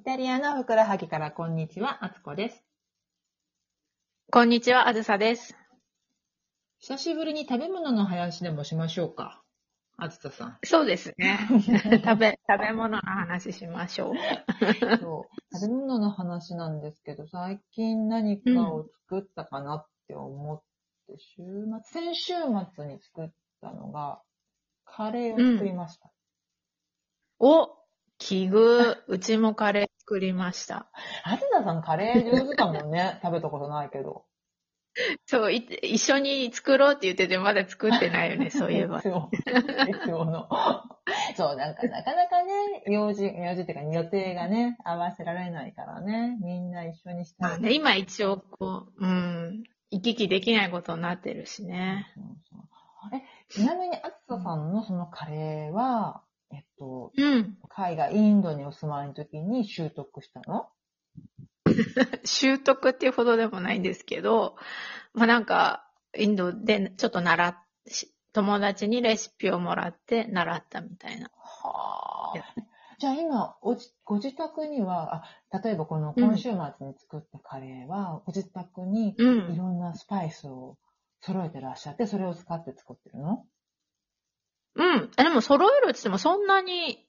イタリアのふくらはぎからこんにちは、あつこです。こんにちは、あずさです。久しぶりに食べ物の話でもしましょうか。あずささん。そうですね。食べ、食べ物の話しましょう。そう。食べ物の話なんですけど、最近何かを作ったかなって思って、週末、先週末に作ったのが、カレーを作りました。お奇遇。うちもカレー作りました。あずささんカレー上手だもんね。食べたことないけど。そう、い一緒に作ろうって言っててまだ作ってないよね、そういえばい。つも、いつもの。そう、なんか、なかなかね、用事、用事っていうか予定がね、合わせられないからね、みんな一緒にしたい。まあね、今一応こう、うん、行き来できないことになってるしね。そうそうえ、ちなみに、あつささんのそのカレーは、と、うん。海外、インドにお住まいの時に習得したの？習得っていうほどでもないんですけど、まあなんか、インドでちょっと習っし友達にレシピをもらって習ったみたいな。はやじゃあ今、おじご自宅には、あ、例えばこのうん今週末に作ったカレーは、ご自宅にういん。ろんなスパイスを揃えてらっしゃって、それを使って作ってるの？うん。あでも揃えるって言ってもそんなに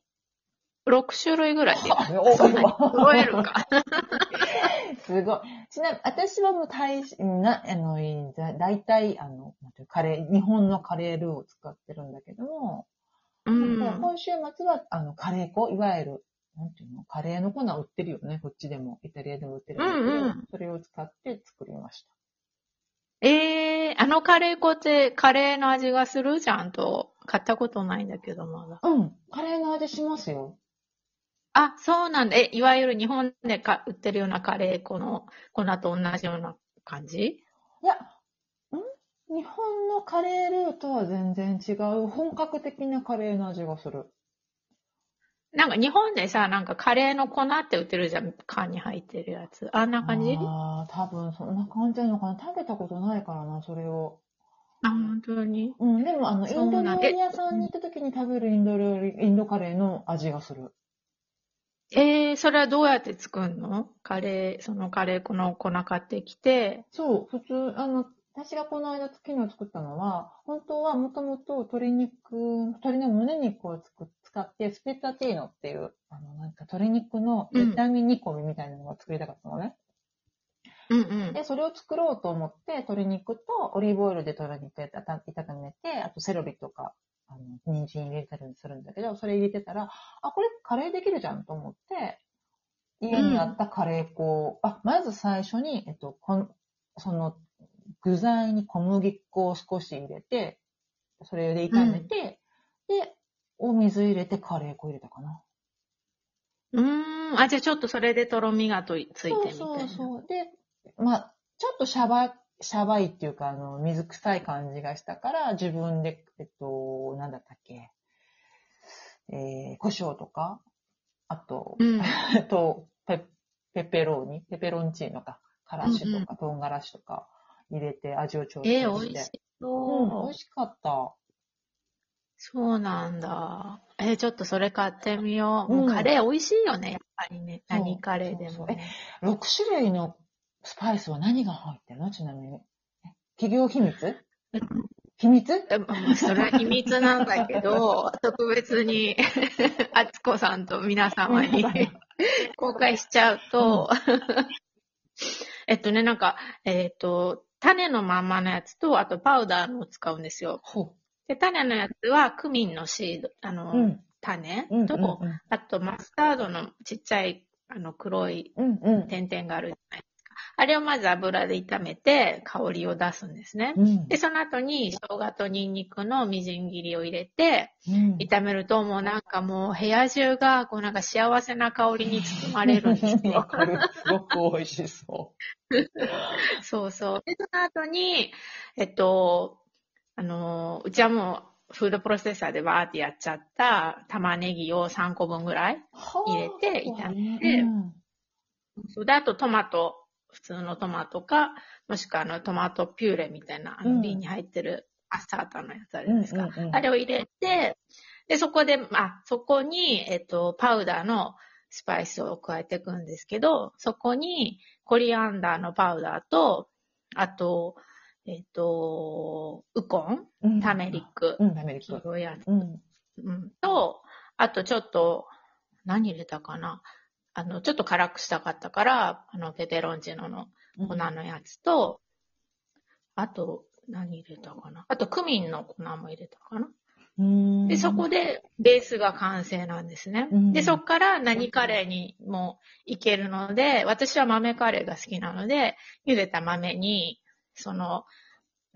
6種類ぐらいで。揃えるか。すごい。ちなみに、私はもう大し、な、あの、いだ大体、あの、カレー、日本のカレールーを使ってるんだけども、うん。今週末は、あの、カレー粉、いわゆる、なんていうの、カレーの粉売ってるよね、こっちでも、イタリアでも売ってるんだけど、うんうんそれを使って作りました。えー、あのカレー粉ってカレーの味がする？ちゃんと。買ったことないんだけど、まだ。うん、カレーの味しますよ。あ、そうなんだ。え、いわゆる日本でか売ってるようなカレー粉の粉と同じような感じ？いや、ん？日本のカレールーとは全然違う、本格的なカレーの味がする。なんか日本でさ、なんかカレーの粉って売ってるじゃん。缶に入ってるやつ。あんな感じ？ああ、多分そんな感じなのかな。食べたことないからな、それを。あ、本当にうん、でもあの、インド料理屋さんに行った時に食べるインド料理、インドカレーの味がする。えー、それはどうやって作るの？カレー、そのカレー粉の粉買ってきて、そう、普通、あの、私がこの間昨日作ったのは、本当はもともと鶏肉、鶏の胸肉をつく使って、スペッタティーノっていう、あの、なんか鶏肉の炒め煮込みみたいなのが作りたかったのね。うんうん。で、それを作ろうと思って、鶏肉とオリーブオイルで鶏肉炒めて、あとセロリとか、あの、人参入れたりするんだけど、それ入れてたら、あ、これカレーできるじゃんと思って、家にあったカレー粉を、あ、まず最初に、えっと、こんその、具材に小麦粉を少し入れて、それで炒めて、で、お水入れてカレー粉入れたかな。うーん。あ、じゃあちょっとそれでとろみがといついてみたいな。そうそうそう。で、まあ、ちょっとシャバ、シャバいっていうか、あの、水臭い感じがしたから、自分で、えっと、なんだったっけ、えー、胡椒とか、あと、うん。あとペ、ペペローニ、ペペロンチーノか、からしとか、唐辛子とか入れて味を調整して。えー、美味しうん、そう。美味しかった。そうなんだ。えーちょっとそれ買ってみよう。もううんカレー美味しいよね、やっぱりね。そう何カレーでそうそうもね。6種類のスパイスは何が入ってるの？ちなみに。え企業秘密？秘密？それは秘密なんだけど、特別に、あつこさんと皆様に公開しちゃうと、えっとね、なんか、えっと、種のまんまのやつと、あとパウダーのを使うんですよ。ほで、種のやつはクミンのシード、あの、う。うん。種うん。と、うんあとマスタードのちっちゃい、あの、黒いうん。うん。点々があるじゃない。あれをまず油で炒めて香りを出すんですね。うん。で、その後に生姜とニンニクのみじん切りを入れて、うん炒めるともうなんかもう部屋中がこうなんか幸せな香りに包まれるんですわよ。かる。すごく美味しそ そうそう。で、その後に、えっと、あの、うちはもうフードプロセッサーでバーってやっちゃった玉ねぎを3個分ぐらい。う。入れて炒めてうんで、あとトマト、普通のトマトか、もしくはあのトマトピューレみたいな、あうん。の瓶に入ってるパスタータのやつあるじゃないですか。うんうんうん。あれを入れて、で、そこで、あ、そこに、えっと、パウダーのスパイスを加えていくんですけど、そこにコリアンダーのパウダーと、あと、えっ、と、ウコン、うん。ターメリック、うん、ターメリッ黄ク。色いやつ、うん。うん、と、あとちょっと、何入れたかなあの、ちょっと辛くしたかったから、あの、ペペロンチーノの粉のやつと、あと、何入れたかな？あと、クミンの粉も入れたかな？うん。で、そこでベースが完成なんですね。うんで、そこから何カレーにもいけるので、私は豆カレーが好きなので、茹でた豆に、その、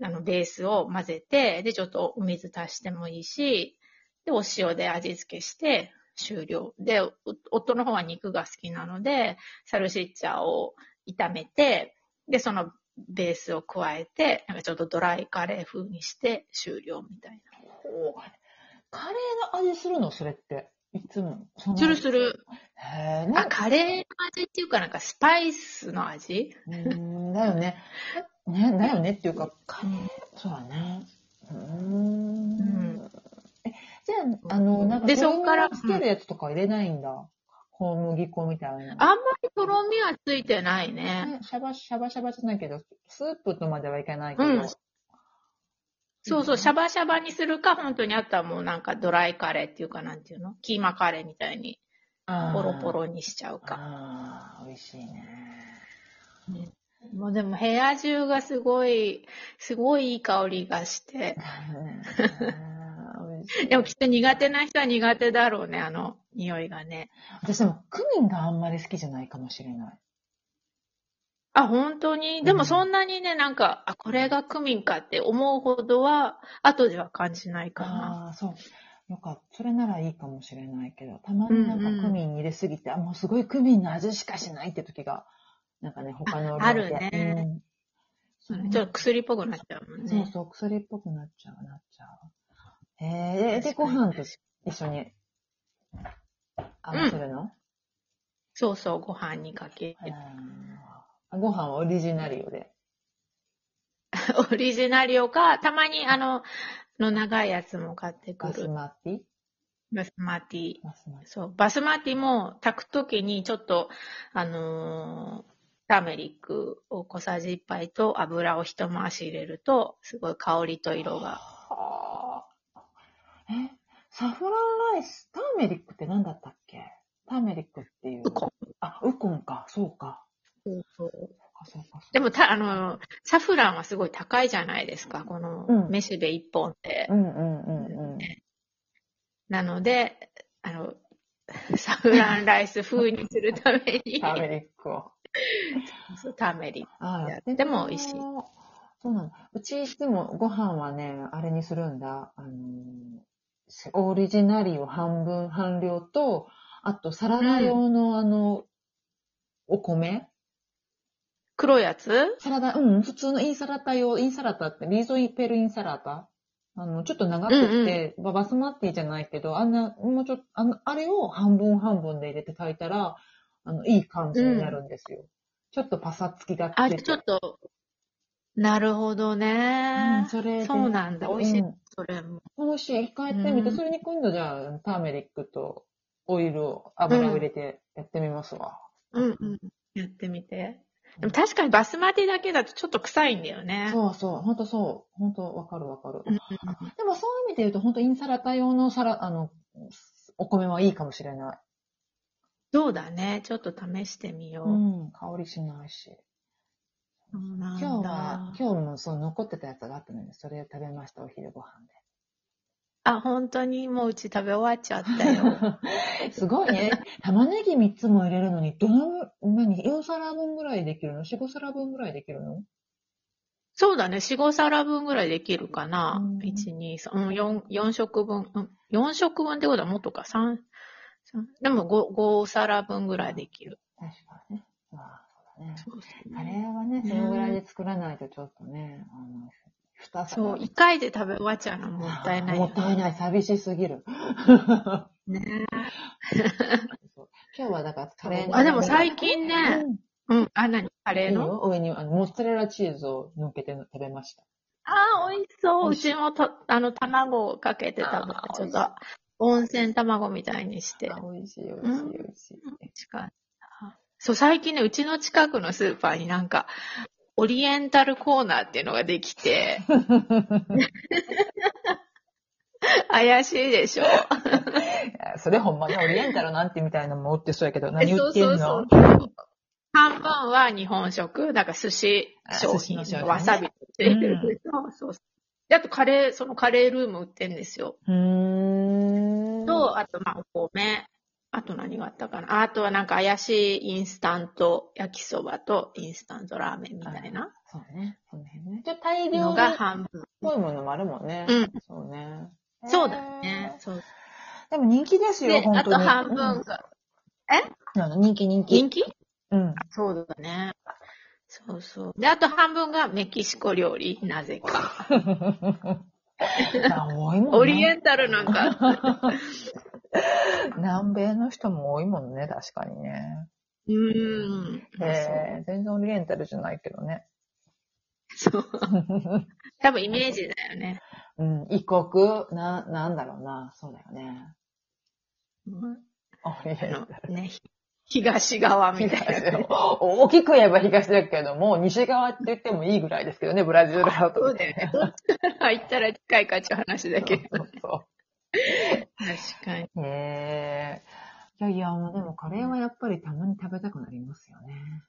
あの、ベースを混ぜて、で、ちょっとお水足してもいいし、で、お塩で味付けして終了。で、お夫の方は肉が好きなので、サルシッチャを炒めて、で、そのベースを加えて、なんかちょっとドライカレー風にして終了みたいほうカレーの味するの？それって。いつも？するする。へえ、あ、カレーの味っていうかなんかスパイスの味？うーん、だよね。ね、だよねっていうか、カレー、そうだね。うーん。んえ、じゃあ、あの、なんか、でそっからつけるやつとか入れないんだ。小麦粉みたいな。あんまりとろみはついてないね。ね、シャバシャバシャバじゃないけど、スープとまではいかないけど。うんそうそう、シャバ。バシャバにするか、本当にあとはもうなんかドライカレーっていうかなんていうの？キーマカレーみたいにポロポロにしちゃうか。ああ、美味しいね。もうでも部屋中がすごい、すごいいい香りがして。でもきっと苦手な人は苦手だろうね、あの匂いがね。私でも、クミンがあんまり好きじゃないかもしれない。あ、本当に？でもそんなにね、なんか、あ、これがクミンかって思うほどは、後では感じないかな。ああ、そう。よかった。それならいいかもしれないけど、たまになんうんうんかクミン入れすぎて、あ、もうすごいクミンの味しかしないって時が、なんかね、他の料理であるねうんちょっと薬っぽくなっちゃうもんね。そうそう、薬っぽくなっちゃう、なっちゃう。へえ、で、ご飯と一緒に合わせるの、そうそう、ご飯にかけて。あご飯はオリジナリオで。オリジナリオか、たまにあの、の長いやつも買ってくる。バスマティ？バスマティ。そう、バスマティも炊くときにちょっと、あのーターメリックを小さじ1杯と油を一回し入れると、すごい香りと色が。はあ。え、サフランライス、ターメリックって何だったっけ？ターメリックっていう。ウコン。あ、ウコンか、そうか。そうそうそうか、そうか。でもた、あのーサフランはすごい高いじゃないですか、このうんめしべ1本って。うんうんうんうん。なので、あの、サフランライス風にするために、ターメリックを。そうターメリック。あやっても美味しいそうなんだ。うちいつもご飯はね、あれにするんだ。あのー、オリジナリを半分、半量と、あとサラダ用のあの、お米黒いやつ？サラダ、うん、普通のインサラタ用、インサラタって、リーゾイペルインサラタあの、ちょっと長くて、ババスマッティじゃないけど、あんな、もうちょっと、あの、あれを半分半分で入れて炊いたら、あの、いい感じになるんですよ。ちょっとパサつきがあ、出て。ちょっと、なるほどうねん、。それでそうなんだ。美味しいうん。それも。美味しい。一回やってみて、うんそれに今度じゃあ、ターメリックとオイルを、油を入れてやってみますわ。うんうん。やってみて。でも確かにバスマティだけだとちょっと臭いんだよね。そうそう、ほんとそう。ほんとわかるわかる。うんうんでもそういう意味で言うと、本当インサラタ用のサラ、あの、お米はいいかもしれない。そうだね。ちょっと試してみよう。うん、香りしないし。今日は、今日もそう残ってたやつがあったので、それを食べました、お昼ご飯あ、本当にもううち食べ終わっちゃったよ。で。すごいね。玉ねぎ3つも入れるのに、どの、何、4皿分ぐらいできるの ?4、5皿分ぐらいできるの？そうだね。4、5皿分ぐらいできるかな。うん1、2、3、うん、4、4食分。うん、4食分ってことはもっとか。3、三でも 5, 5皿分ぐらいできる。確かにね。ああ、そうだね。そうそうカレーはね、それぐらいで作らないとちょっとね、あの、二皿。そう、1回で食べ終わっちゃうのもったいないよもったいない。寂しすぎる。ね。今日はだからカレーのあ、でも最近ね、うんうん、あ、何？カレーの？上にあのモッツァレラチーズを乗っけて食べました。あー、美味しそう。うちもと、あの、卵をかけて食べた。ちょっと、温泉卵みたいにして。あ美味しい、美味しい、美味しい。そう、最近ね、うちの近くのスーパーになんか、オリエンタルコーナーっていうのができて、怪しいでしょ。それほんまにオリエンタルなんてみたいなのも売ってそうやけど、何売ってんの？そうそうそう半分は日本食、なんか寿司商品のわさびついてる。そうそうそうであとカレー、そのカレールーム売ってんですよ。うーん。と、あとまあお米。あと何があったかな？あとはなんか怪しいインスタント焼きそばとインスタントラーメンみたいなそうね。その辺ね。ちょっと大量が半分。ぽいものもあるもんね。うん。そうね。そうだね。へそう。ー。でも人気ですよ、で、本当に。あと半分うんが、うん人気人気。人気？うん。そうだね。そうそう。で、あと半分がメキシコ料理、なぜか。あ多いもんね。オリエンタルなんか、南米の人も多いもんね、確かにね。うーん。えー、全然オリエンタルじゃないけどね。そう。多分イメージだよね。うん、異国、な、なんだろうな。そうだよね。うんオリエンタル。ね、東側みたい東な、ね。大きく言えば東だけども、西側って言ってもいいぐらいですけどね、ブラジルだと。そうだよね。どっちから行ったら近いかっていう話だけど。そうそ確かに。う。へえ。いやいや、でもカレーはやっぱりたまに食べたくなりますよね。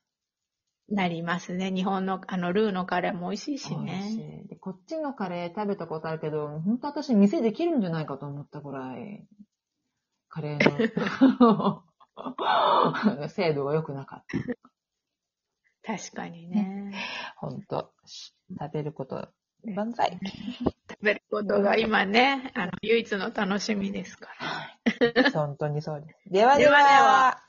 なりますね。日本の、あの、ルーのカレーも美味しいし美味しね。いでこっちのカレー食べたことあるけど、本当私店できるんじゃないかと思ったぐらい、カレーの 精度が良くなかった。確かにね。本当食べること、万歳。食べることが今ね、あの、唯一の楽しみですから。本当にそうです。ではでではではは